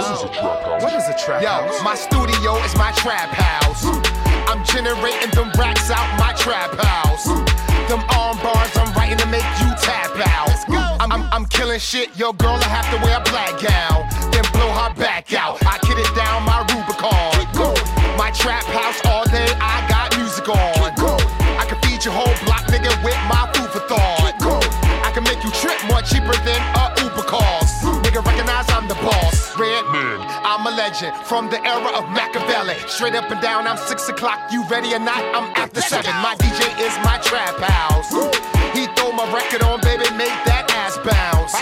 is a oh. trap house? What is a trap Yo, house? my studio is my trap house. I'm generating them racks out my trap house. Them arm bars I'm writing to make you tap out. I'm, I'm, I'm killing shit, your girl I have to wear a black gown. Then blow her back out. I kid it down my Rubicon. My trap house all day, I got music on. I can feed your whole block, nigga, with my food for thought. I can make you trip more cheaper than a Uber cost. I'm the boss. Redman, I'm a legend from the era of Machiavelli. Straight up and down, I'm six o'clock. You ready or not? I'm after seven. My DJ is my trap house. He throw my record on, baby, make that ass bounce.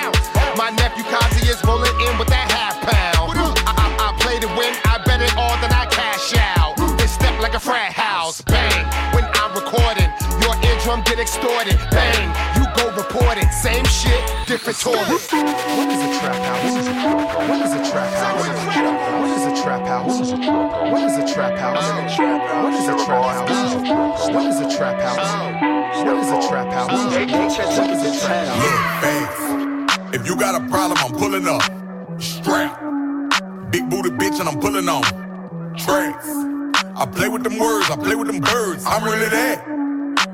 My nephew Kazi is rolling in with that half pound. I, I, I play to win, I bet it all, then I cash out. Then step like a frat house, bang. When I'm recording, your eardrum get extorted, different toilet. What is a trap house? What is a trap house? What is a trap house? What is a trap house? What is a trap house? What is a trap house? What is a trap house? What is a trap house? Look, face. If you got a problem, I'm pulling up. Strap. Big booty bitch, and I'm pulling on. Tracks. I play with them words, I play with them birds. I'm really that.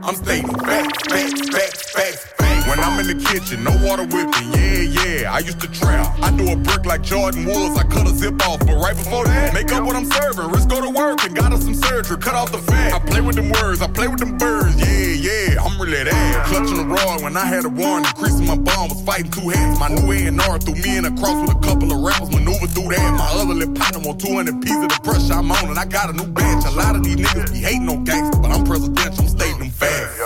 I'm stating facts, facts, facts, facts, facts. When I'm in the kitchen, no water whipping. Yeah, yeah, I used to trap. I do a brick like Jordyn Woods. I cut a zip off, but right before that, make up what I'm serving. Risk go to work and got us some surgery. Cut off the fat. I play with them words, I play with them birds. Yeah, yeah, I'm really that. Clutching the rod when I had a warrant, increasing my bond was fighting two hands. My new A&R threw me in a cross with a couple of rappers, maneuver through that. My other lip partner on 200 pieces of the pressure I'm on, and I got a new bench. A lot of these niggas be hating on gangsters, but I'm presidential, I'm stating them fast.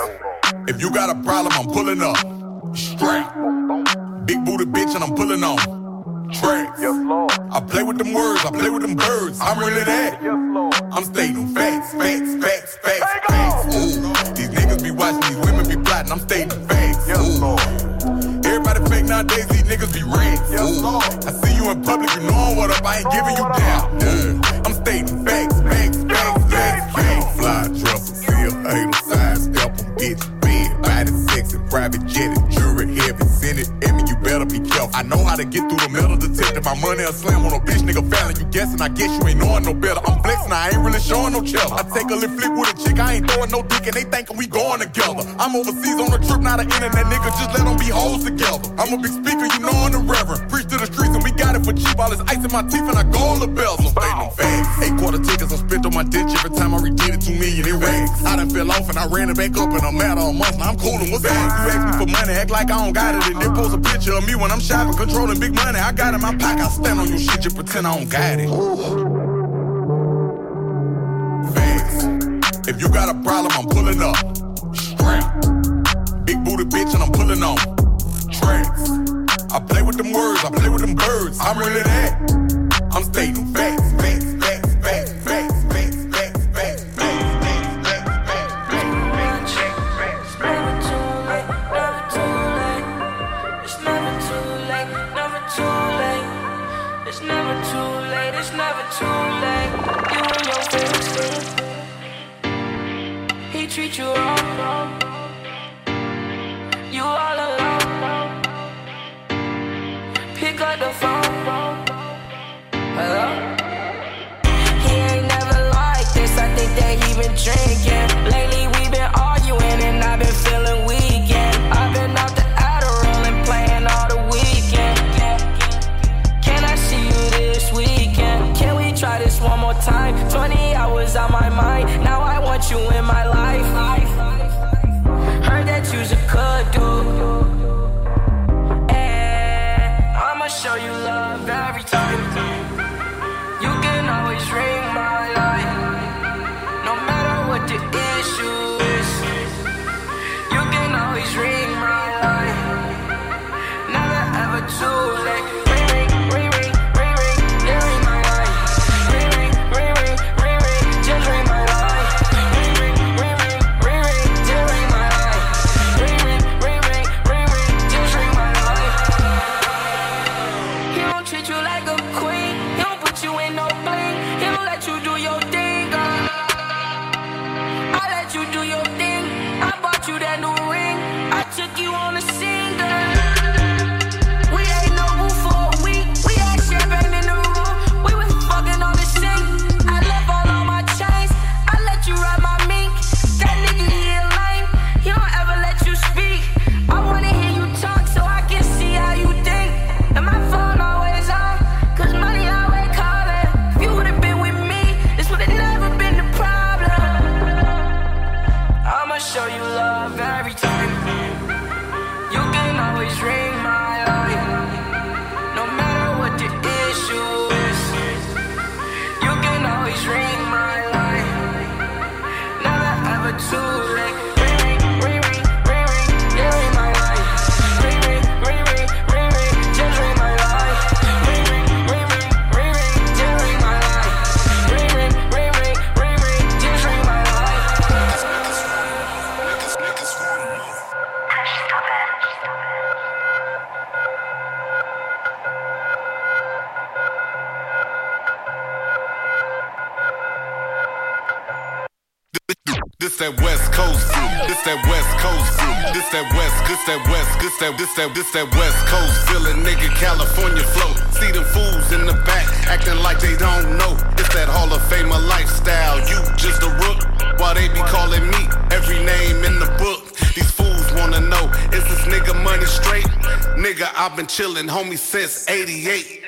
If you got a problem, I'm pulling up. Strap. Big booty bitch, and I'm pulling on. Tracks. I play with them words, I play with them birds. I'm really that. I'm stating facts, facts, facts, facts, facts. Ooh, these niggas be watching, these women be plotting. I'm stating facts. Ooh. Everybody fake nowadays, these niggas be rats. Ooh. I see you in public, you knowing what up, I ain't giving you down. Yeah. I'm stating facts, facts, facts, facts, facts. Fly, dresser, seal, hater, side step, bitch, bed, body, sexy, private jet and jury, heavy, it, you better be careful. I know how to get through the metal detector. My money a slam on a bitch, nigga fallin'. You guessing, I guess you ain't knowing no better. I'm flexing, I ain't really showing no chill. I take a little flick with a chick, I ain't throwing no dick, and they thinkin' we going together. I'm overseas on a trip, not an internet nigga, just let them be hoes together. I'm a big speaker, you know I'm the reverend. Preach to the streets, and we got it for cheap. All this ice in my teeth, and I go on the bells. I'm stating them. Eight quarter tickets, I spent on my ditch every time I redid it, two million in racks. I done fell off, and I ran it back up in a matter of months. Now I'm coolin', what's that? You ask me for money, act like I don't got it, and then post a picture of me when I'm shopping, controlling big money. I got it in my pocket, I stand on your shit, you pretend I don't got it. Facts. If you got a problem, I'm pulling up. Strap. Big booty bitch, and I'm pulling on. Tracks. I play with them words, I play with them birds. I'm really that. I'm stating facts, this that West, this that this that this that West Coast feeling, nigga. California flow. See them fools in the back acting like they don't know. It's that Hall of Famer lifestyle. You just a rook, while they be calling me every name in the book. These fools wanna know is this nigga money straight? Nigga, I've been chillin', homie, since '88.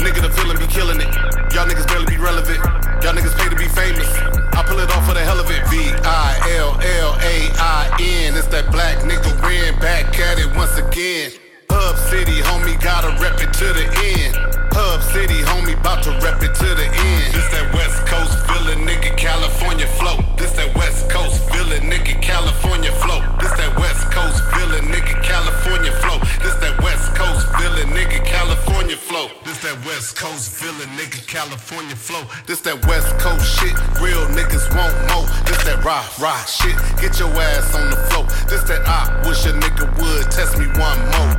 Nigga, the villain be killing it. Y'all niggas barely be relevant. Y'all niggas pay to be famous. I pull it off for the hell of it. V I L L A I N. It's that black nigga win. Back at it once again. Hub City, homie, gotta rep it to the end. Hub City, homie, bout to rep it to the end. This that West Coast feeling, nigga, California flow. This that West Coast feeling, nigga, California flow. This that West Coast feeling, nigga, California flow. This that West Coast feeling, nigga, California flow. That West Coast feeling, nigga, California flow. This that West Coast shit, real niggas want more. This that rah rah shit, get your ass on the floor. This that I wish a nigga would test me one more.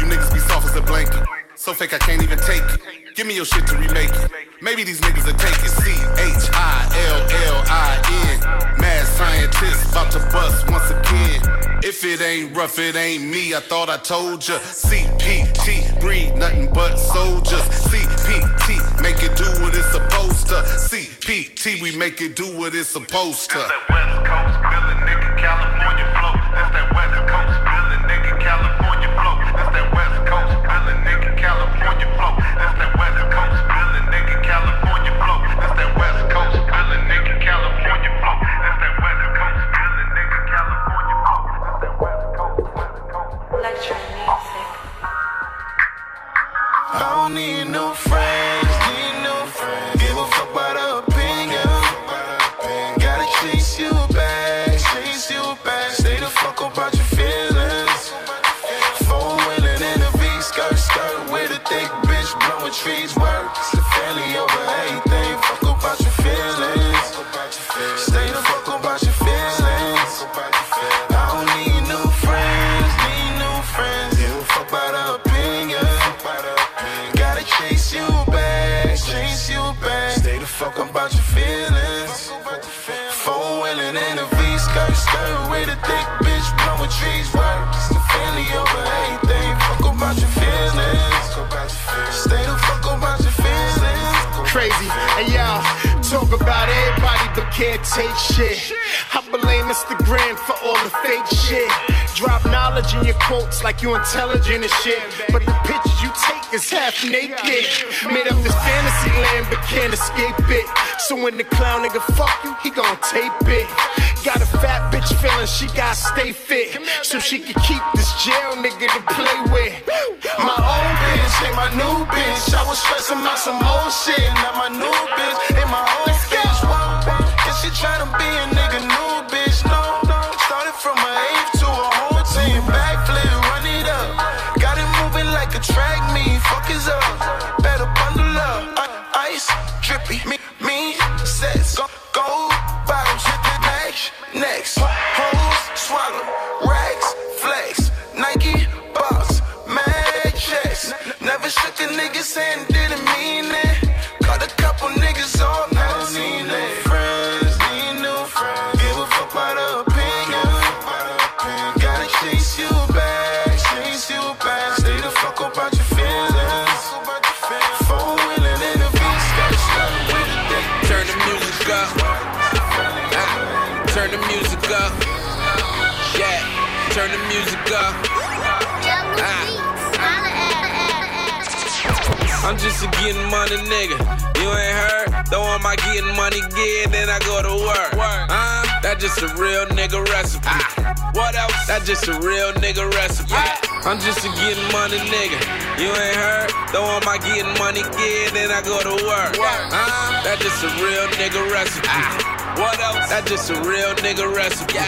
You niggas be soft as a blanket. So fake I can't even take it. Give me your shit to remake it. Maybe these niggas will take it. C H I L L I N. Mad scientist about to bust once again. If it ain't rough, it ain't me. I thought I told ya. CPT breed nothing but soldiers. CPT make it do what it's supposed to. CPT we make it do what it's supposed to. that West Coast feeling, nigga, California flow. That's that West Coast feeling, nigga, California flow. That's that West feeling, nigga, California flow. That's that West Coast feeling, nigga, California flow. That's that West Coast feeling, nigga, California flow. That's that West Coast feeling, nigga, California flow. That's that West Coast, West Coast. Electro music. I don't need no friends, And y'all talk about everybody but can't take shit. I blame Instagram for all the fake shit. Drop knowledge in your quotes like you intelligent and shit. But the pictures is half naked. Made up this fantasy land but can't escape it. So when the clown nigga fuck you, he gon' tape it. Got a fat bitch feeling she gotta stay fit. So she can keep this jail nigga to play with. My old bitch ain't my new bitch. I was stressing out some old shit. Now my new bitch ain't my old bitch. Cause she tryna be I'm just a getting money nigga. You ain't heard? Though am I getting money again, then I go to work. Uh, that just a real nigga recipe. What else? That just a real nigga recipe. I'm just a getting money nigga. You ain't heard? Though am I getting money again, then I go to work. Uh, that just a real nigga recipe. What else? That just a real nigga recipe.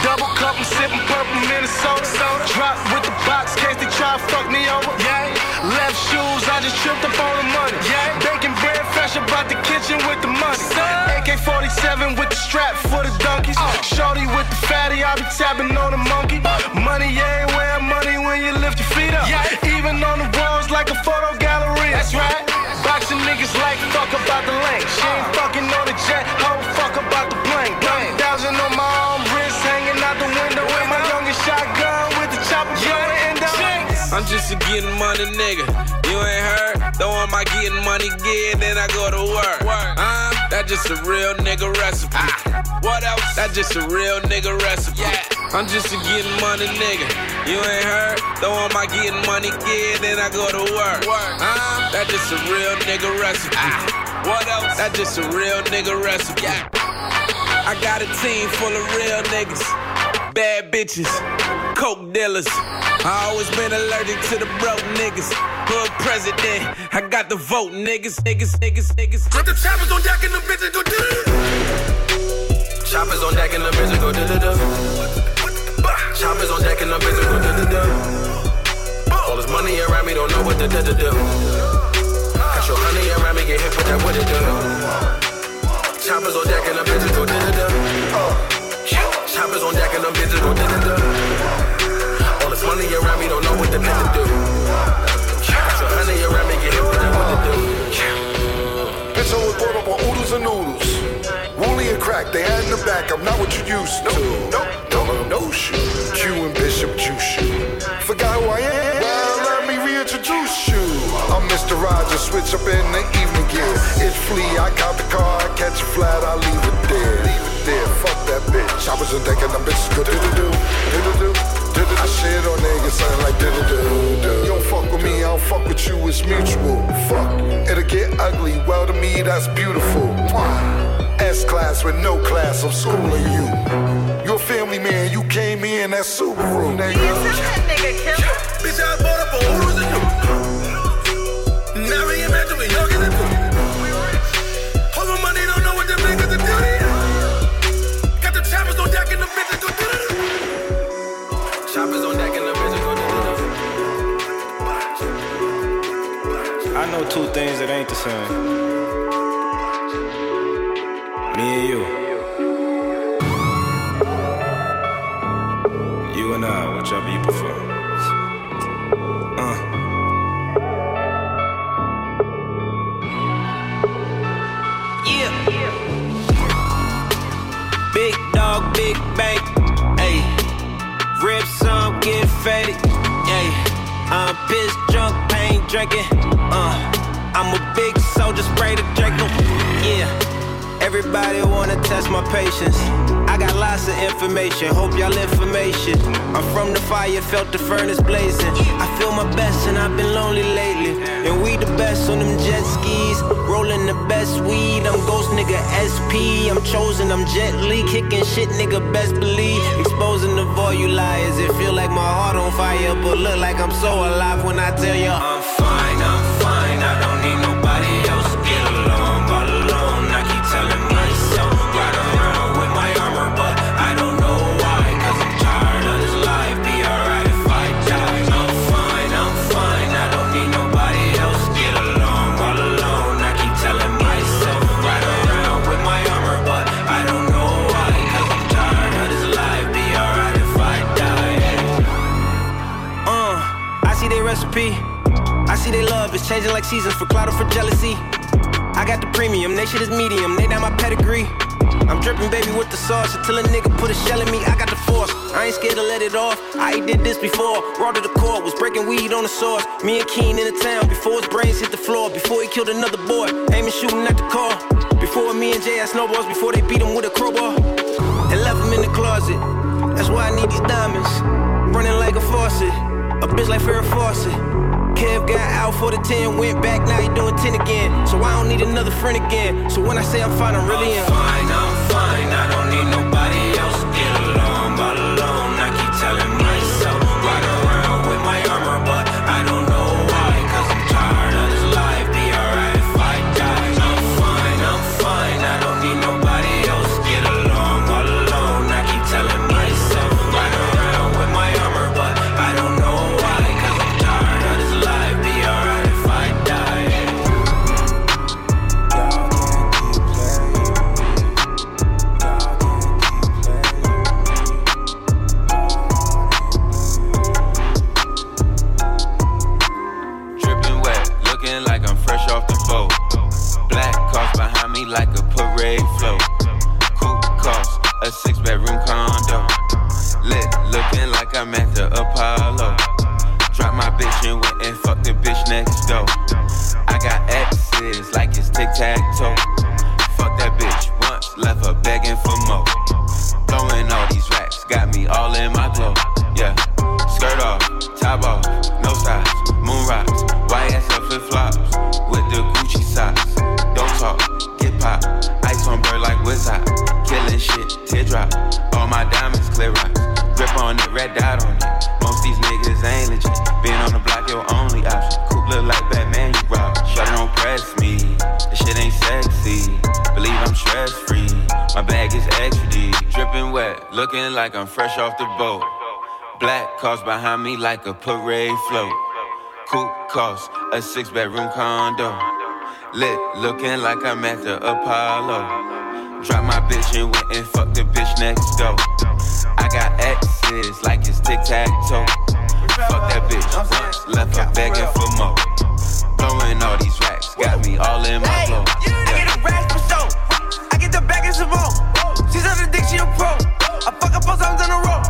Double cup, I'm sipping purple Minnesota. Soda. Drop with the box, case they try to fuck me over. Yeah. Left shoes, I just tripped up on the money. Yeah. Baking bread fresh about the kitchen with the money. AK 47 with the strap for the donkeys. Uh. Shorty with the fatty, I be tapping on the monkey. Money ain't where money when you lift your feet up. Yeah. Even on the walls like a photo gallery. That's right. Boxing niggas like fuck about the lane. She ain't uh. fucking on the jet, hoe fuck about the plane. Just a getting money nigga. You ain't heard? Though am I getting money again, then I go to work. Uh, that just a real nigga recipe. What else? That just a real nigga recipe. I'm just a getting money nigga. You ain't heard? Though am I getting money again, then I go to work. Uh, that just a real nigga recipe. What else? That just a real nigga recipe. I got a team full of real niggas, bad bitches, coke dealers. I always been allergic to the broke niggas. Hood president, I got the vote, niggas, niggas, niggas, niggas. Put the choppers on deck and the bitches go do Choppers on deck and the bitches go do do do. Choppers on deck and the bitches go do do do. All this money around me don't know what to do do do. Got your honey around me get hit with that what it do. Choppers on deck and the bitches go do do do. Choppers on deck and the bitches go do do do. All this money around me don't know what to do do. Your honey around me get hit with that what it do. Bitch, I was brought up on oodles and noodles. Wooly and crack, they had in the back. I'm not what you used to. Nope, don't let 'em know shit. Q and Bishop Juice. Forgot who I am? Well, let me reintroduce you. I'm Mr. Rogers, switch up in the evening gear. It's flea, I count the car, I catch a flat, I leave it there. Leave it there, fuck that bitch. I was in thinking them bitches go do-do-do, do-do-do. do-do-do. I shit on niggas, something like do-do-do-do. You don't fuck with me, I don't fuck with you, it's mutual. Fuck, it'll get ugly, well to me that's beautiful. S class with no class, I'm schooling you. You're a family man, you came in that Subaru, nigga. Bitch, I bought up on oodles and noodles. Two things that ain't the same. Me and you. You and I, whichever you prefer. Uh. Yeah. Big dog, big bank. Hey, Rip some, get faded. Yeah, I'm pissed, drunk, pain drinking. Uh, I'm a big soldier, spray the Draco. Yeah, everybody wanna test my patience. I got lots of information, hope y'all information. I'm from the fire, felt the furnace blazing. I feel my best and I've been lonely lately. And we the best on them jet skis, rolling the best weed. I'm ghost nigga SP, I'm chosen, I'm jet Li, kicking shit nigga best believe. Exposing the void, you liars. It feel like my heart on fire, but look like I'm so alive when I tell you changing like seasons for cloud or for jealousy. I got the premium, they shit is medium, they down my pedigree. I'm dripping baby with the sauce until a nigga put a shell in me. I got the force, I ain't scared to let it off. I did this before, raw to the core, was breaking weed on the sauce. Me and Keen in the town before his brains hit the floor, before he killed another boy, aiming shooting at the car. Before me and Jay had snowballs, before they beat him with a crowbar and left him in the closet. That's why I need these diamonds, running like a faucet, a bitch like Farrah Fawcett. Kev got out for the 10, went back, now he doing 10 again. So I don't need another friend again. So when I say I'm fine, I'm really fine. Float. Coupe cost a six bedroom condo. Lit, looking like I'm at the Apollo. Drop my bitch and went and fuck the bitch next door. I got exes like it's tic tac toe. Fuck that bitch once, left her begging for more. Blowing all these racks, got me all in my glow. Yeah, skirt off, top off, no size, moon rocks, YSL flip flops with the Gucci socks. Don't talk, get pop, Wizard, killing shit, teardrop. All my diamonds clear rocks, grip on it, red dot on it. Most these niggas ain't legit. Being on the block, your only option. Coupe look like Batman, you rob. Shut don't press me. This shit ain't sexy. Believe I'm stress free. My bag is extra deep. Dripping wet, looking like I'm fresh off the boat. Black cars behind me like a parade float. Coupe cost a six bedroom condo. Lit, looking like I'm at the Apollo. Drop my bitch and went and fuck the bitch next door. I got exes like it's tic tac toe. Fuck that bitch once, left her begging for more. Blowing all these racks, got me all in my flow. I get a rash for show. I get the bag and some more. She's on the dick, she a pro. I fuck up four times in a row.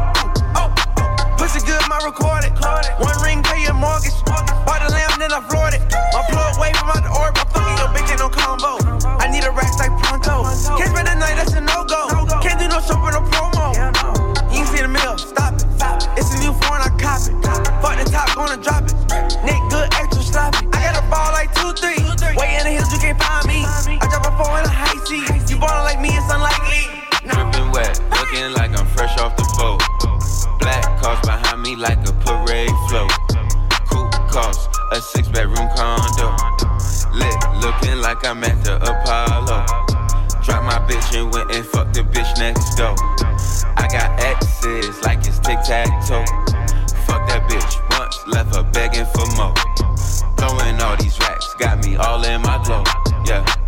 Oh, oh. pussy good, my recorded. One ring, pay your mortgage. Bought the lamb, then I floored it. My plug wave from out the orb. I'm fucking your bitch, ain't no combo. I need a rack. Can't spend the night, that's a no go. Can't do no show for no promo. You ain't see the mill, stop it. It's a new phone, I cop it. Fuck the top, gonna drop it. Nick good, extra sloppy. I got a ball like two, three. Way in the hills, you can't find me. I drop a four in a high seat. You ballin' like me, it's unlikely. Dripping wet, looking like I'm fresh off the boat. Black cars behind me like a parade float. Coupe cost a six bedroom condo. Lit, looking like I'm at the Apollo. My bitch and went and fuck the bitch next door. I got exes like it's tic tac toe. Fuck that bitch once, left her begging for more. Blowing all these racks, got me all in my glow. Yeah.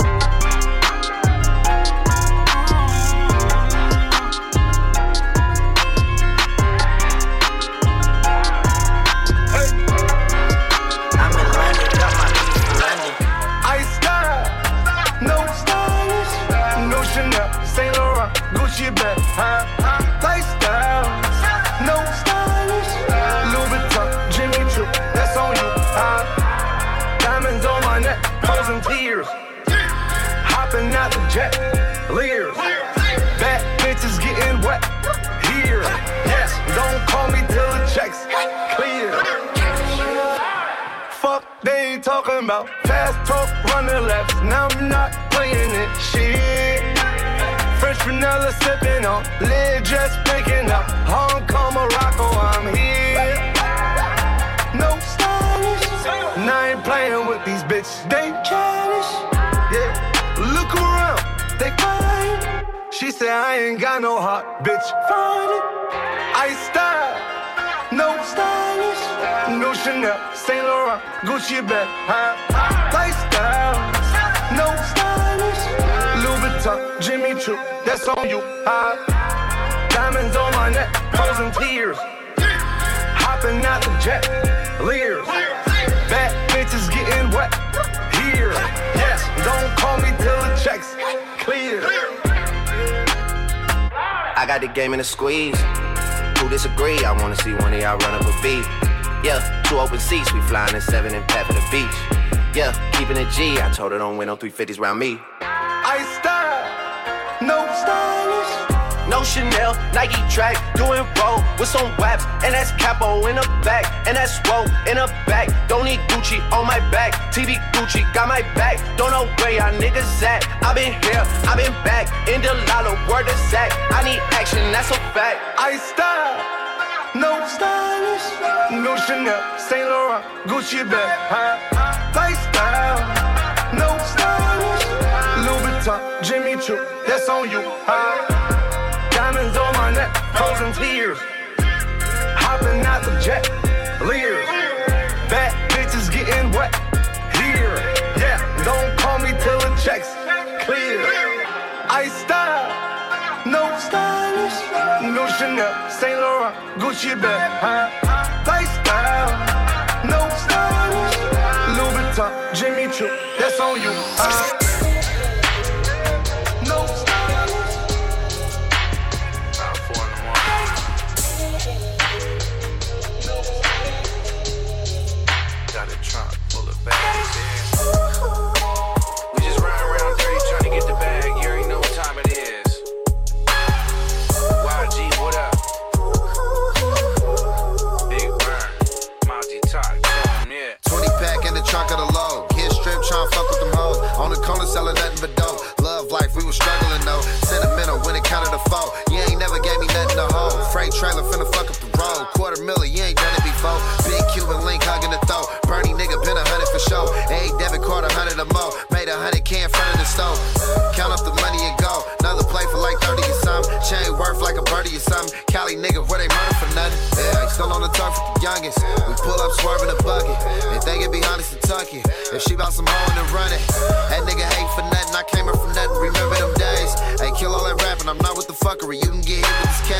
About fast talk, running laps. Now I'm not playing it. Shit. French vanilla sipping on, lid just picking up. Hong Kong, Morocco, I'm here. No stylish. And I ain't playing with these bitches. They childish. Yeah. Look around. They fine. She said I ain't got no heart, bitch. Find it. I style. No stylish. No Chanel, Saint Laurent, Gucci bag. Huh? Lifestyle. No stylish. Louis Vuitton, Jimmy Choo. That's on you. Huh? Diamonds on my neck, frozen tears. Hopping out the jet, leers. Bad bitches getting wet here. Yes, don't call me till the checks clear. I got the game in a squeeze. Who disagree? I wanna see one of y'all run up a beat. Yeah, two open seats, we flying in seven and pat for the beach. Yeah, keeping it G. I told her don't win no 350s round me. I style, no stylish. No Chanel, Nike track, doing roll with some waps, and that's capo in the back, and that's roll in the back. Don't need Gucci on my back, TV Gucci got my back. Don't know where y'all niggas at. I been here, I been back, in the lala, word of Zach. I need action, that's a fact. I style, no stylish. No Chanel, Saint Laurent, Gucci bag. Huh? Lifestyle, no stylish. Louis Vuitton, Jimmy Choo, that's on you. Huh? Diamonds on my neck, frozen tears. Hopping out the jet, leers. Chanel, Saint Laurent, Gucci bag. Huh? Lifestyle, no stylish. Louis Vuitton, Jimmy Choo, that's on you. Huh? Link hugging the throat. Bernie nigga been a hundred for sure. A debit card a hundred or more. Made a hundred K in front of the stove. Count up the money and go. Another play for like 30 or something. Chain worth like a birdie or something. Cali nigga, where they murder for nothing. Yeah, still on the talk with the youngest. We pull up swerving a bucket. They think it be honest to tuck it. If she bout some hoe and run it. That nigga hate for nothing. I came up from nothing. Remember them days. Hey, kill all that rapping. I'm not with the fuckery. You can get hit with this K.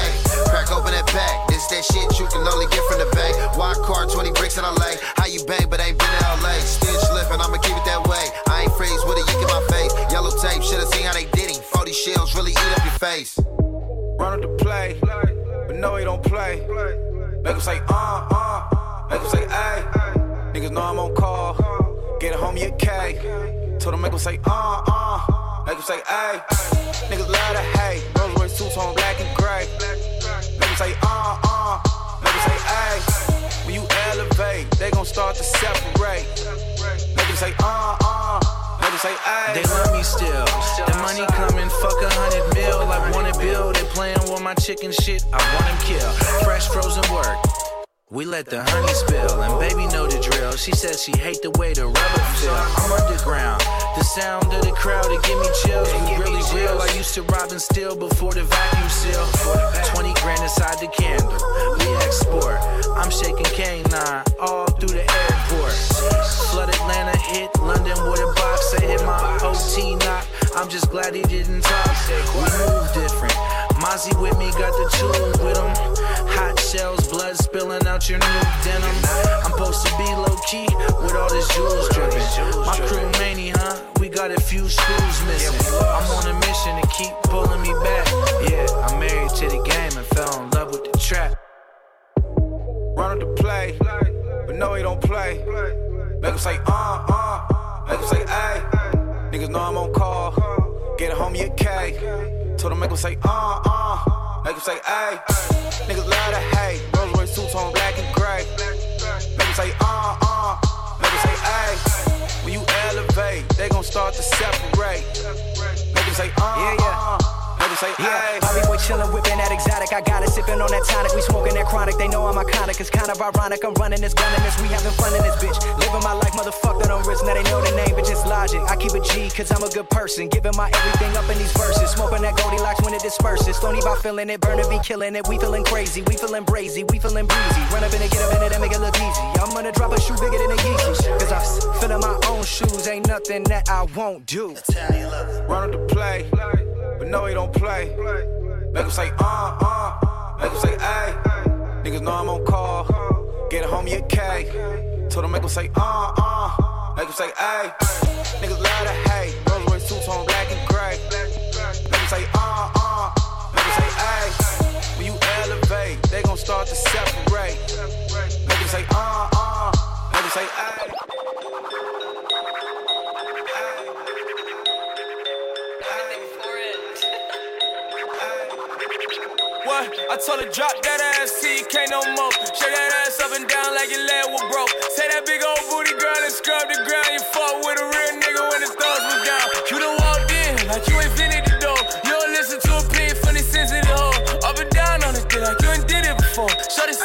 Crack open that pack. This that shit you can only get from the bank. Wild card, 20 bricks in LA. How you bang, but ain't been in LA. Stitch slipping, I'ma keep it that way. I ain't freeze with a yeek in my face. Yellow tape, should've seen how they did him. 40 shells really eat up your face. Run up the play, but no, he don't play. Make him say, uh, uh. Make him say, ay. Niggas know I'm on call. Get a a K. Told him make him say, uh, uh. Make him say, ay. Niggas love to hate. Rolls Royce two tone black and gray. Make him say, uh, uh. Make him say, ay. When you elevate, they gon' start to separate. Make him say, uh, uh. Make him say, ay. They love me still. The money coming, fuck a hundred mil. I want to build. They playing with my chicken shit. I want them kill. Fresh frozen work. We let the honey spill, and baby know the drill. She says she hate the way the rubber feel. I'm underground. The sound of the crowd, it give me chills. We really real. I used to rob and steal before the vacuum seal. 20 grand inside the candle. We export. I'm shaking K9 all through the airport. Flood Atlanta, hit London with a box. Say hit my OT knock. I'm just glad he didn't talk. We move different. Mozzie with me, got the tool with him. Hot shells, blood spilling out your new denim. I'm supposed to be low key with all this jewels dripping. My crew mania, huh? We got a few screws missing. I'm on a mission to keep pulling me back. Yeah, I'm married to the game and fell in love with the trap. Run up the play, but no, he don't play. Make him say, uh, uh. Make him say, ay. Niggas know I'm on call. Told them make them say, uh, uh. Make them say, hey. Niggas love to hate. Rolls Royce two tone black and gray. Make them say, uh, uh. Make them say, hey. When you elevate, they gon' start to separate. Make them say, uh, yeah, yeah. Uh. Say, yeah, Bobby boy chillin', whippin' that exotic. I got it, sippin' on that tonic. We smoking that chronic. They know I'm iconic. It's kind of ironic. I'm running this, gunning this. We having fun in this bitch. Living my life, motherfucker. Don't risk. Now they know the name, but just logic. I keep a G, cause I'm a good person. Giving my everything up in these verses. Smoking that Goldilocks when it disperses. Stony by feeling it, burning be killing it. We feeling crazy, we feeling brazy, we feeling breezy. Run up in it, get up in it, and make it look easy. I'm gonna drop a shoe bigger than a Yeezy. Cause I'm feeling my own shoes. Ain't nothing that I won't do. Run up the play, but no, he don't play. Make him say, uh, uh. Make him say, ay. Niggas know I'm on call. Get a homie a K. Told him make him say, uh, uh. Make him say, ay. Niggas love to hate. Rolls Royce suits on black and gray. Make him say, uh, uh. Make him say, ay. When you elevate, they gon' start to separate. Make him say, uh, uh. Make him say, ay. What? I told her drop that ass, can't no more. Shake that ass up and down like your leg was broke. Say that big old booty girl and scrub the ground. You fuck with a real nigga when the thugs was down. You done walked in like you ain't finished the door. You don't listen to a pin from the sensitive hoe. Up and down on this it, like you ain't did it before. Shut this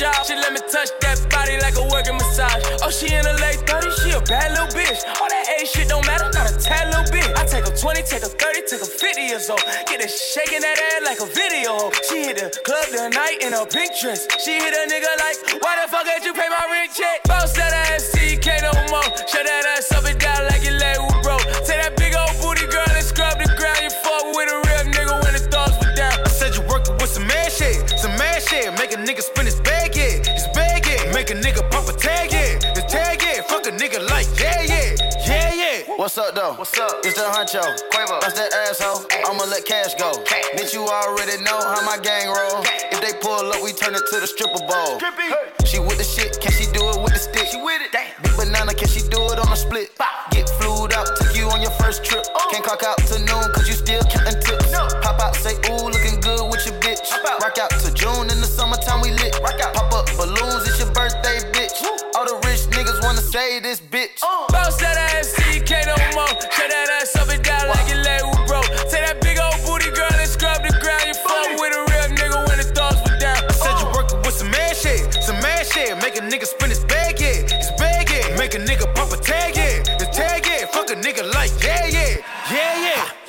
job. She let me touch that body like a working massage. Oh, she in her late 30s, she a bad little bitch. All that A shit don't matter, not a tad little bit. I take her 20, take her 30, take her 50 years old. Get her shaking that ass like a video. She hit the club tonight in a pink dress. She hit a nigga like, why the fuck did you pay my rent check? Bounce that What's up though? What's up? It's the honcho. Quavo. That's that asshole. I'ma let cash go. Bitch, you already know how my gang roll. If they pull up, we turn it to the stripper ball. She with the shit, can she do it with the stick? She with it. Damn. Big banana, can she do it on the split? Pop. Get flued up, take you on your first trip. Oh. Can't clock out to noon, cause you still counting tips. Pop out, say, ooh, looking good with your bitch. Out. Rock out to June in the summertime, we lit. Rock out. Pop up balloons, it's your birthday, bitch. All the rich niggas wanna say this bitch. Bounce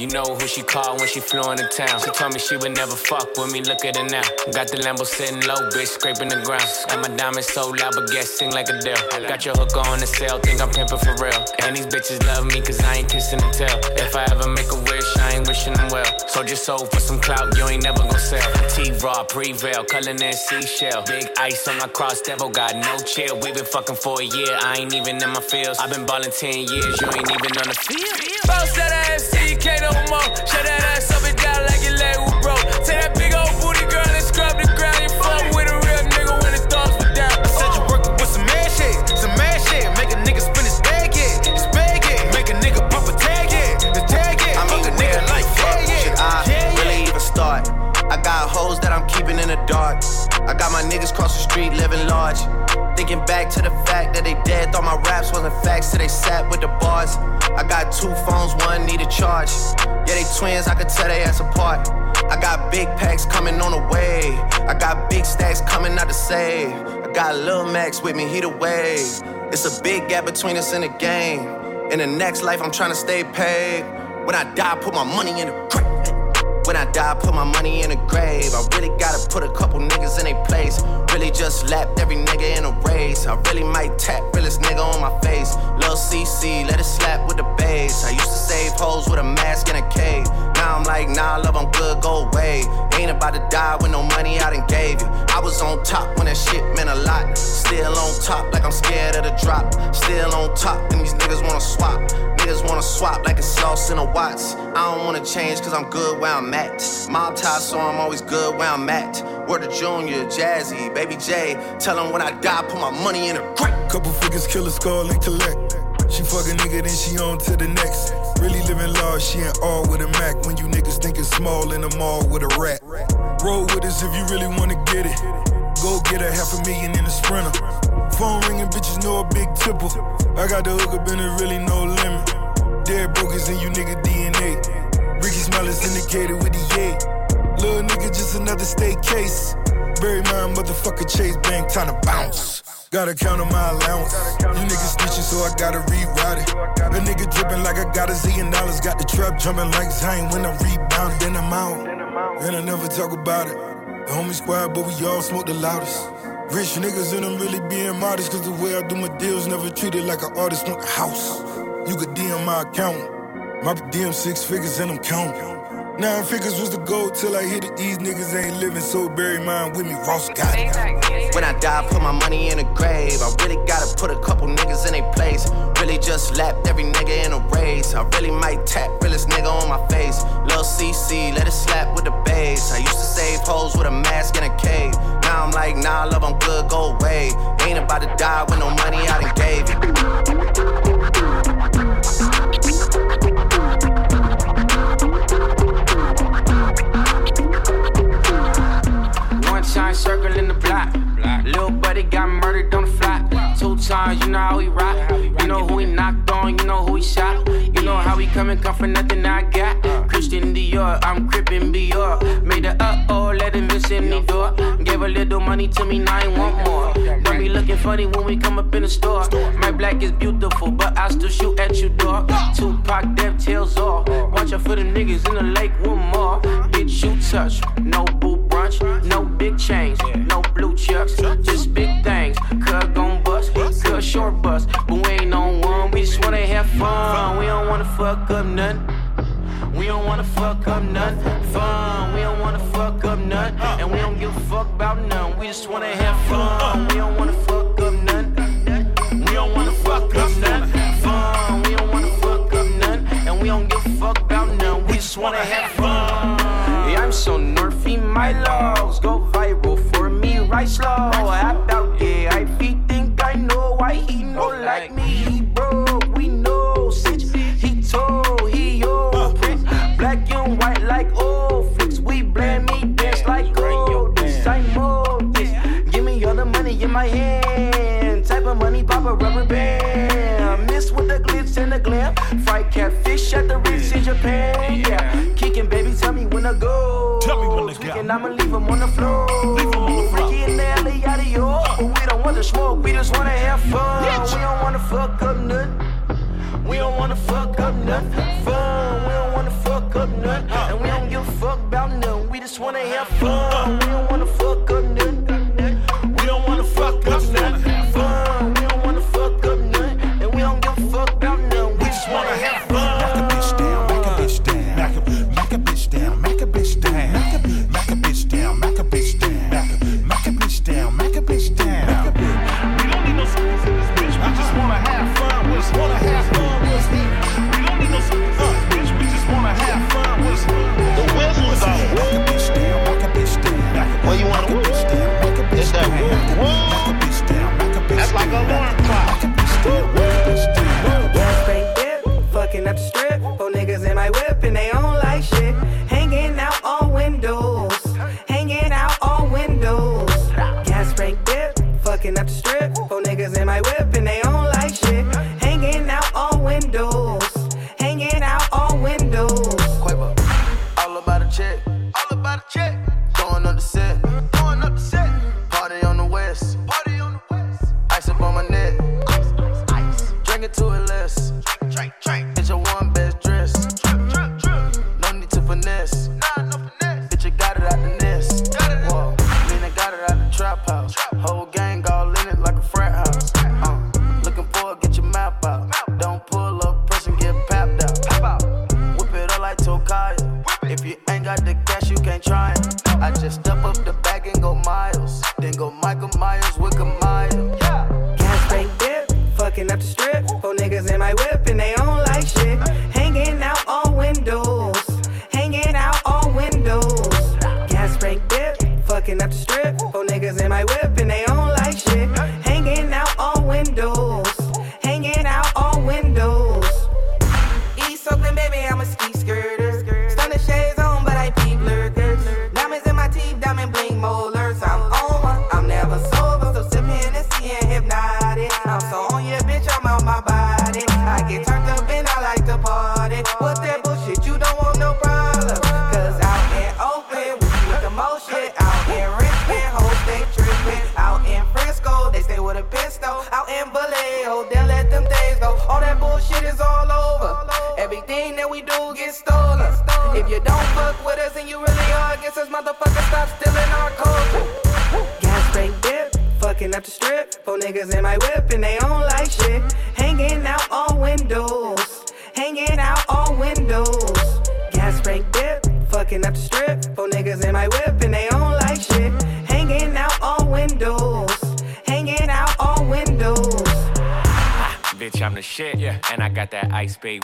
You know who she called when she flew into town. She told me she would never fuck with me. Look at her now. Got the Lambo sitting low, bitch, scraping the ground. Got my diamonds so loud, but guess sing like a deal. Got your hook on the sale, think I'm pimping for real. And these bitches love me cause I ain't kissing the tail. If I ever make a wish, I ain't wishing them well. So just sold for some clout, you ain't never gonna sell. T-Raw, Prevail, color and seashell. Big ice on my cross, devil got no chill. We been fucking for a year, I ain't even in my feels. i been ballin' 10 years, you ain't even on the field. That see you can't no more. Shut that ass up and down like your leg was broke. Take that big old booty girl and scrub the ground. You fuck with a real nigga when the thugs were down. I said you working with some man shit, some man shit. Make a nigga spin his bag, yeah, his bag. Make a nigga pop a tag, yeah, his tag, yeah. I mean, Fuck a nigga the like, fuck yeah, yeah, I yeah, really even start? I got hoes that I'm keeping in the dark. I got my niggas cross the street living large. Thinking back to the fact that they dead, thought my raps wasn't facts, so they sat with the bars. I got two phones, one need a charge. Yeah, they twins, I could tell they ass apart. I got big packs coming on the way. I got big stacks coming out to save. I got Lil Max with me, he the wave. It's a big gap between us in the game. In the next life, I'm trying to stay paid. When I die, put my money in the grave. When I die, put my money in a grave. I really gotta put a couple niggas in their place. Really just lapped every nigga in a race. I really might tap realest nigga on my face. Lil CC, let it slap with the bass. I used to save hoes with a mask and a cave. Now I'm like, nah, love, I'm good, go away. Ain't about to die with no money I done gave you. I was on top when that shit meant a lot. Still on top, like I'm scared of the drop. Still on top, and these niggas wanna swap. Niggas wanna swap like a sauce in a Watts. I don't wanna change cause I'm good where I'm at. Mob tie, so I'm always good where I'm at. Word of Junior, Jazzy, Baby J. Tell them when I die, put my money in a grave. Couple figures, kill a skull and collect. She fuck a nigga, then she on to the next. Really living large, she ain't all with a Mac. When you niggas thinking small in the mall with a rat. Roll with us if you really wanna get it. Go get a half a million in a sprinter. Phone ringing, bitches know a big tipple. I got the hook up and there really no limit. Dead brokers in you nigga DNA. Ricky Smile is indicated with the yay. Little nigga, just another state case. Bury my motherfucker Chase Bank, time to bounce. Gotta count on my allowance. You niggas snitching, so I gotta reroute it. A nigga dripping like I got a zillion dollars. Got the trap jumping like Zayn when I rebound, then I'm out. And I never talk about it. The homie squad, but we all smoke the loudest. Rich niggas and I'm really being modest, cause the way I do my deals never treated like an artist want the house. You could DM my account. My DM six figures and I'm counting. Nine figures was the goal till I hit it. These niggas ain't living, so bury mine with me. Ross got it. When I die, put my money in a grave. I really gotta put a couple niggas in their place. Really just lapped every nigga in a race. I really might tap realest nigga on my face. Lil CC, let it slap with the bass. I used to save hoes with a mask in a cave. Now I'm like, nah, love, I'm good, go away. Ain't about to die with no money I done gave it. Time circling the block. Little buddy got murdered on the fly. Two times, you know how he rock. You know who he knocked on, you know who he shot. You know how he coming, come for nothing I got. Christian Dior, I'm crippin' Dior. Made a uh oh, let him miss any door. Gave a little money to me, now I want more. Don't be looking funny when we come up in the store. My black is beautiful, but I still shoot at you, dog. Tupac, dev tails off. Watch out for the niggas in the lake, one more. Bitch, you touch, no boo chains, no blue chucks, just big things. Cut gon' bust, cut short bust, but we ain't on one. We just wanna have fun. We don't wanna fuck up nothing. We don't wanna fuck up nothing. Fun. We don't wanna fuck up nothing, and we don't give a fuck about none. We just wanna have fun. We don't wanna fuck up nothing. We don't wanna fuck up nothing. Fun. We don't wanna fuck up nothing, and we don't give a fuck about none. We just wanna have fun. Yeah, I'm so nerfy, my logs go slow. Act out, yeah, I be think I know why he no like me. He broke, we know, since he told, he Prince, black and white like old flicks. We blame me, dance like gold. This I mold this. Give me all the money in my hand. Type of money, pop a rubber band. Miss with the glitz and the glam. Fried catfish at the Ritz in Japan. Yeah, kicking, baby, tell me when to go. Tell me when to go. I'ma leave him on the floor.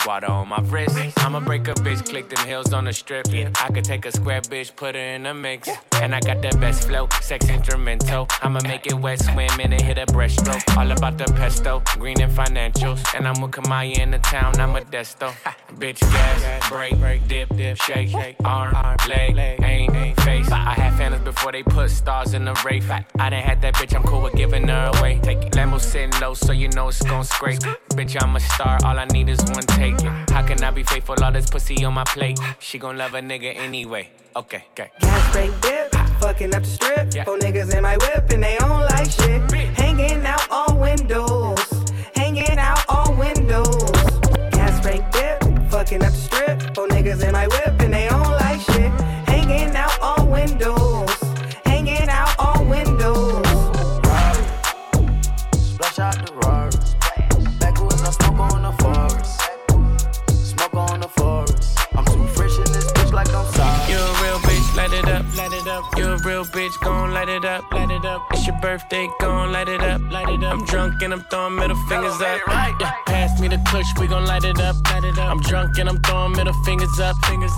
Water on my wrist. I'ma break a bitch, click them hills on the strip. I could take a square bitch, put her in a mix. And I got that best flow, sex instrumental. I'ma make it wet swim and it hit a breaststroke. All about the pesto, green and financials. And I'm with Kamaya in the town, I'm a desto. Bitch, gas, break, break, dip, dip, shake, shake, arm, leg, aim, face. I had fans before they put stars in the race. I done had that bitch, I'm cool with giving her away. Take it. Lambo sitting low, so you know it's gon' scrape. Bitch, I'm a star, all I need is one take. How can I be faithful? All this pussy on my plate. She gon' love a nigga anyway. Okay, okay. Gas straight dip, fucking up the strip. Four niggas in my whip and they don't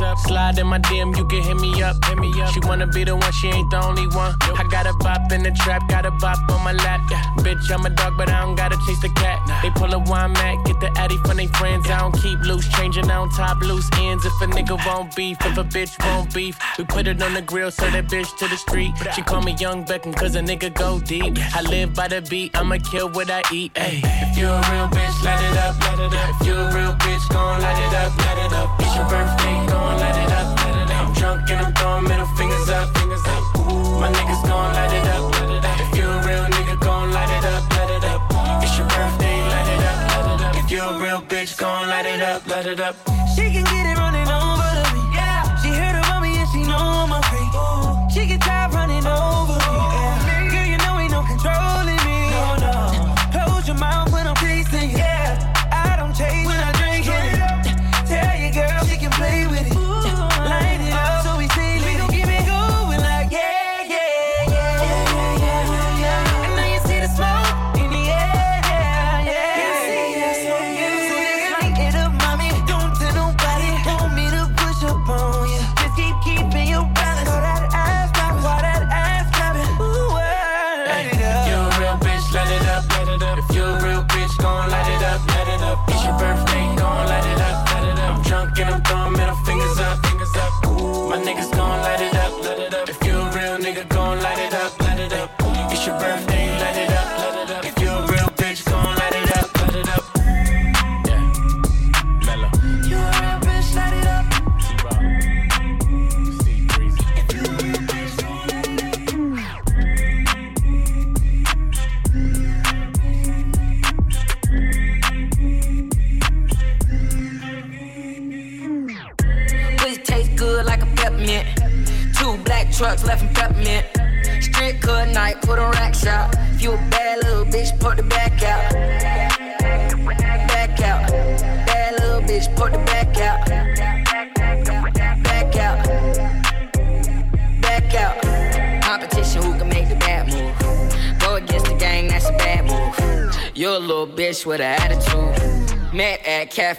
up. Slide in my DM, you can hit me up, hit me up. She wanna be the one, she ain't the only one. I got a bop in the trap, got a bop on my lap. Yeah, bitch, I'm a dog, but I don't gotta chase the cat. They pull a wine mat, get the addy from they friends. I don't keep loose, changing on top loose ends. If a nigga won't beef, if a bitch won't beef, we put it on the grill, so that bitch to the street. She call me Young Beckham, cause a nigga go deep. I live by the beat, I'ma kill what I eat. Ay. If you a real bitch, light it up, light it up. If you a real bitch, gon' light it up, light it up. Your birthday, gon' light it up. I'm drunk and I'm throwing middle fingers up, fingers up. Ooh, my niggas gon' light it up. If you a real nigga, gon' light it up, light it up. It's your birthday, light it up, light it up. If you a real bitch, gon' light it up, light it up. She can get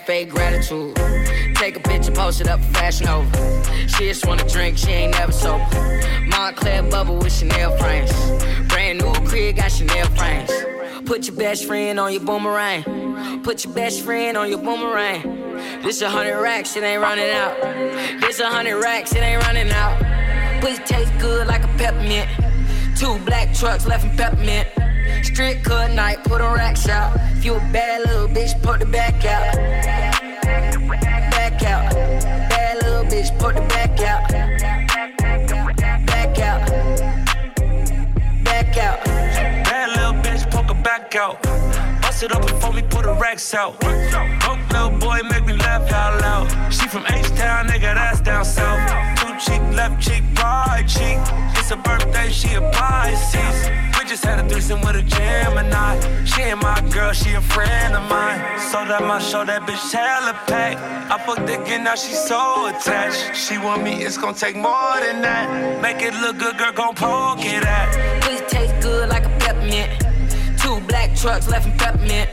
Cafe Gratitude. Take a picture, post it up Fashion Nova. She just wanna drink, she ain't never sober. Montclair bubble with Chanel frames. Brand new crib, got Chanel frames. Put your best friend on your boomerang. Put your best friend on your boomerang. This a hundred racks, it ain't running out. This a hundred racks, it ain't running out. Pussy taste good like a peppermint. Two black trucks left in peppermint. Strip cut night, put on rack shop. If you a bad little bitch, put the back out. Back out. Bad little bitch, put the back out. Back out. Back out. Bad little bitch, poke her back out. Bust it up before we put the racks out. Broke little boy, make me laugh out loud. She from H-Town, nigga, that's down south. Two cheek, left cheek, right cheek. It's a birthday, she a Pisces. Just had a threesome with a Gemini. She ain't my girl, she a friend of mine. So that my show, that bitch hella pack. I fucked again, now she so attached. She want me, it's gonna take more than that. Make it look good, girl, gon' poke it at. Pussy taste good like a peppermint. Two black trucks left in peppermint.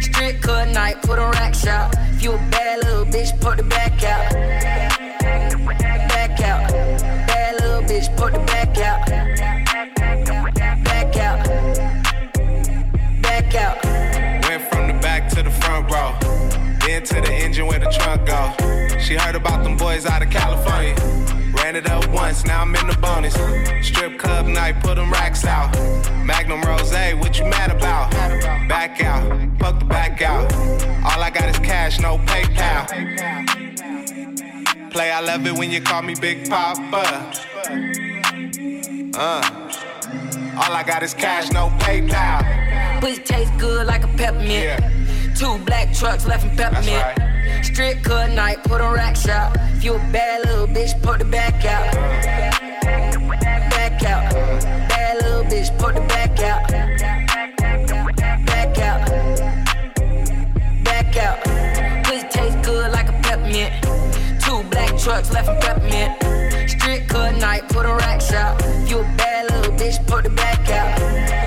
Strip cut night, put on rack shop. If you a bad little bitch, put the back out. Back out. Bad little bitch, put the back out. To the engine where the trunk go. She heard about them boys out of California. Ran it up once, now I'm in the bonus. Strip club night, put them racks out. Magnum Rose, what you mad about? Back out, fuck the back out. All I got is cash, no PayPal. Play, I love it when you call me Big Papa. Uh, all I got is cash, no PayPal. Pussy tastes good like a peppermint. Two black trucks left in peppermint. Strip cut night, put on rack shop. If you a bad little bitch, put the back out. Back out. Bad little bitch, put the back out. Back out. Back out. Pussy taste good like a peppermint. Two black trucks left in peppermint. Strip cut night, put on rack shop. If you a bad little bitch, put the back out.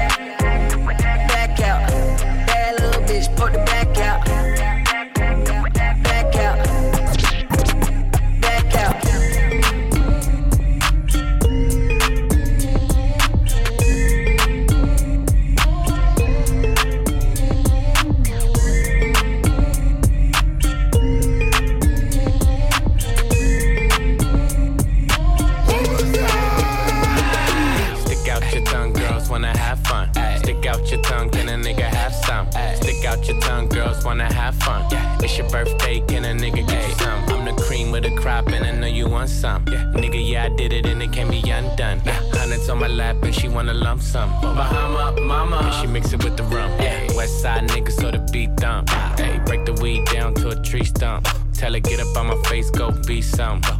Birthday, can a nigga get you some? I'm the cream with the crop, and I know you want some. Yeah. Nigga, yeah, I did it, and it can't be undone. Hundreds on my lap, and she wanna lump some. Bahama, mama, and she mix it with the rum. Yeah. West side nigga, so the beat thump. Hey, break the weed down to a tree stump. Tell her, get up on my face, go be some.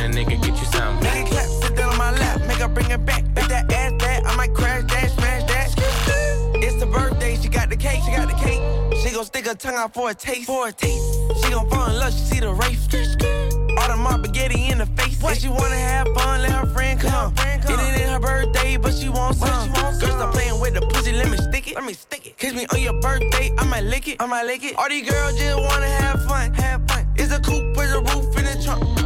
a nigga get you some? Make it clap, sit down on my lap, make her bring it back. Make that ass that, I might crash that, smash that. It's the birthday, she got the cake, she got the cake. She gon' stick her tongue out for a taste, for a taste. She gon' fall in love, she see the race. All the mob spaghetti in the face. What? If she wanna have fun, let her friend come. It ain't her birthday, but she wants some. Girl, stop playing with the pussy, let me stick it. Let me stick it. Kiss me on your birthday, I might lick it. I might lick it. All these girls just wanna have fun, have fun. It's a coupe with a roof in the trunk.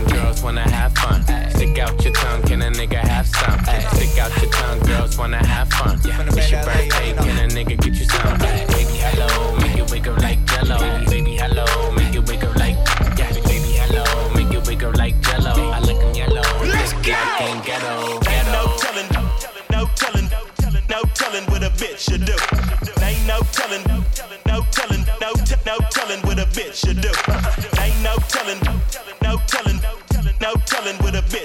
girls wanna have fun. Stick out your tongue, can a nigga have some? Stick out your tongue, girls wanna have fun. It's your birthday, can a nigga get you some? Baby, hello, make it wiggle like jello.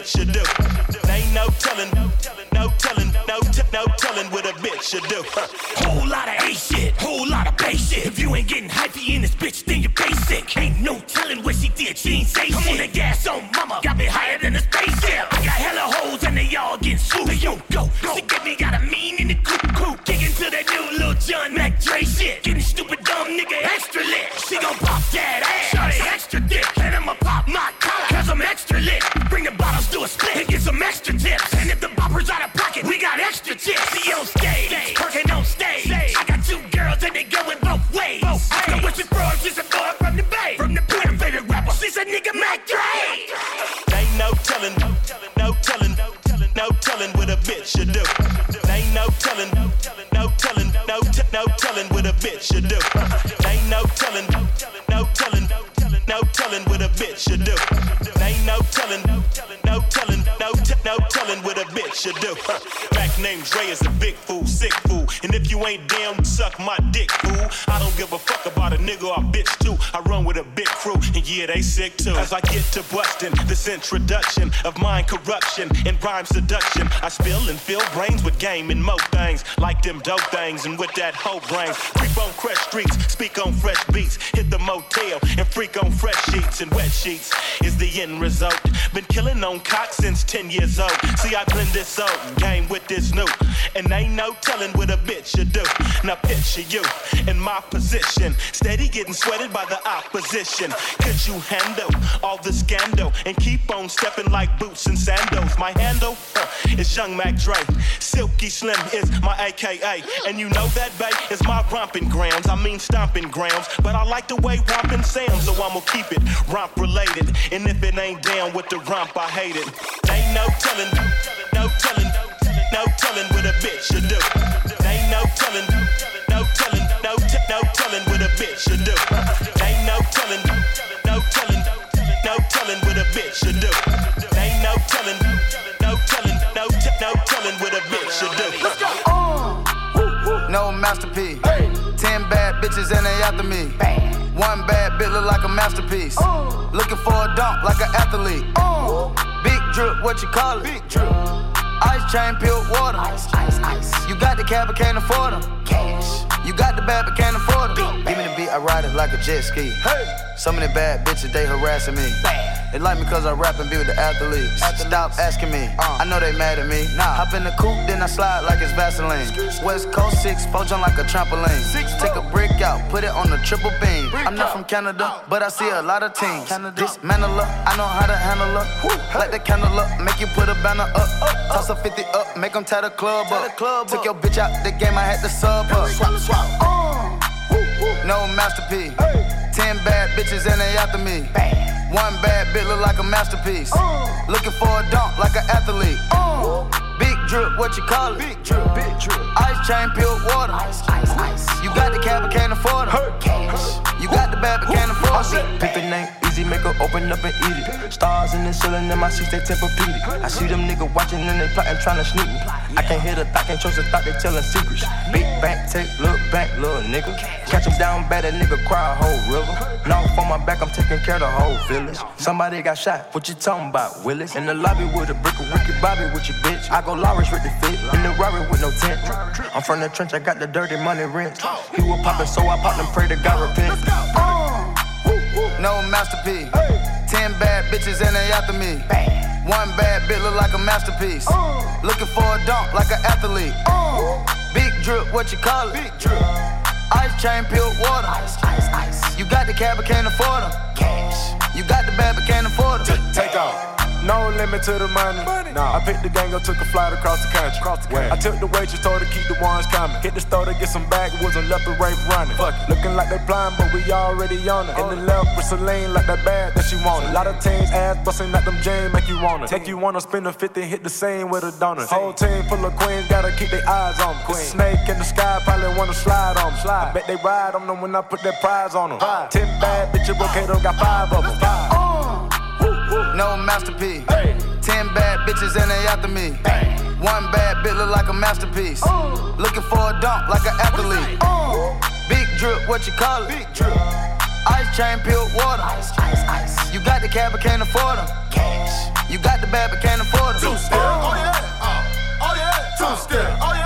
Bitch should do. Ain't no telling, no telling, no t- no telling what a bitch should do. Whole lot of A shit, whole lot of bass shit. If you ain't getting hypey in this bitch, then you're basic. Ain't no telling what she did, she ain't say shit. I'm on the gas on mama, got me higher than Ain't no telling, no telling, no telling what a bitch should do. Ain't no telling, no telling, no telling what a bitch should do. Ain't no telling, no telling, no no telling what a bitch should do. Mac named Dre is a big fool, sick fool. And if you ain't down, suck my dick, fool. I don't give a fuck about a nigga or a bitch too. I run with a yeah, they sick too. As I get to busting this introduction of mind corruption and rhyme seduction, I spill and fill brains with game and mo things like them dope things. And with that whole brains, creep on fresh streets, speak on fresh beats, hit the motel and freak on fresh sheets and wet sheets is the end result. Been killing on cock since 10 years old. See, I blend this old game with this new, and ain't no telling what a bitch should do. Now picture you in my position, steady getting sweated by the opposition. Could you handle all the scandal and keep on stepping like boots and sandals? My handle uh, is Young Mac Dre. Silky Slim is my AKA, and you know that bay is my romping grounds. I mean stomping grounds, but I like the way romping sounds, so I'ma keep it romp related. And if it ain't down with the romp, I hate it. Ain't no telling, no telling, no telling what a bitch should do. Ain't no telling, no telling, no t- no telling what a bitch should do. Ain't no telling, telling what a bitch should do. Ain't no telling, no telling, no t- no telling what a bitch should do. Uh, no masterpiece. Ten bad bitches and they after me. One bad bitch look like a masterpiece. Uh. Looking for a dunk like an athlete. Uh. Big drip, what you call it? Big drip. Ice chain, pure water. Ice, ice, ice. You got the cab, but can't afford them. Cash. You got the bad, but can't afford them. Give me the beat, I ride it like a jet ski. Hey. Some of the bad bitches, they harassing me. They like me cause I rap and be with the athletes. Stop asking me, I know they mad at me. Nah. Hop in the coupe, then I slide like it's Vaseline. West Coast 6, four jump like a trampoline. Take a brick out, put it on the triple beam. I'm not from Canada, but I see a lot of teams. Dismantle her, I know how to handle her. Light the candle up, make you put a banner up. Toss a 50 up, make them tie the club up. Took your bitch out the game, I had to sub up. Swap, swap. No masterpiece. Ten bad bitches and they after me. One bad bit look like a masterpiece. Looking for a dunk like an athlete. Drip, what you call it? Big drip, big drip. Ice chain, pure water. Ice, ice, ice. You got the cab, but can't afford it. Cash. You got the bad, but can't afford it. Pick the name, easy, make her open up and eat it. Stars in the ceiling in my seats, they tempur-pedic. I see them niggas watching and they plotting, trying to sneak me. I can't hear the thought, can't trust the thought, they telling secrets. Big bank, take, look back, little nigga. Catch him down bad, that nigga cry a whole river. Knock on my back, I'm taking care of the whole village. Somebody got shot, what you talking about, Willis? In the lobby with a brick of Ricky Bobby with your bitch. I go Lawrence with the fit, in the Rari with no tent. I'm from the trench, I got the dirty money rent. He was poppin', so I popped and pray to God repent. Oh, no masterpiece. Ten bad bitches and they after me. One bad bitch look like a masterpiece. Oh. Looking for a dunk like an athlete. Oh. Big drip, what you call it? Big drip. Ice chain, pure water. Ice, ice, ice. You got the cab, but can't afford them. Cash. You got the bad, but can't afford them. Take off. No limit to the money. Nah. I picked the gang up, took a flight across the country. Across the country. I took the waitress, told her keep the ones coming. Hit the store to get some backwoods and left the rape running. Fuck it. Looking like they blind, but we already on it. In the left with Celine, like that bag that she wanted. A lot of teams ass busting like them James, make you wanna. Make you wanna spend a 50, hit the same with a donut. Whole team full of queens, gotta keep their eyes on them. Snake in the sky, probably wanna slide on them. Slide. I bet they ride on them when I put that prize on them. Five. Ten bad bitches, Brocato got five of them. Five no masterpiece. Hey. Ten bad bitches and they after me. Hey. One bad bitch look like a masterpiece. Ooh. Looking for a dunk like an athlete. Ooh. Big drip, what you call it? Big drip. Ice chain, peeled water. Ice, ice, ice. You got the cab, but can't afford them. Cash. You got the bad, but can't afford them. Two step. Oh yeah. Uh, oh yeah. Two step. Oh yeah.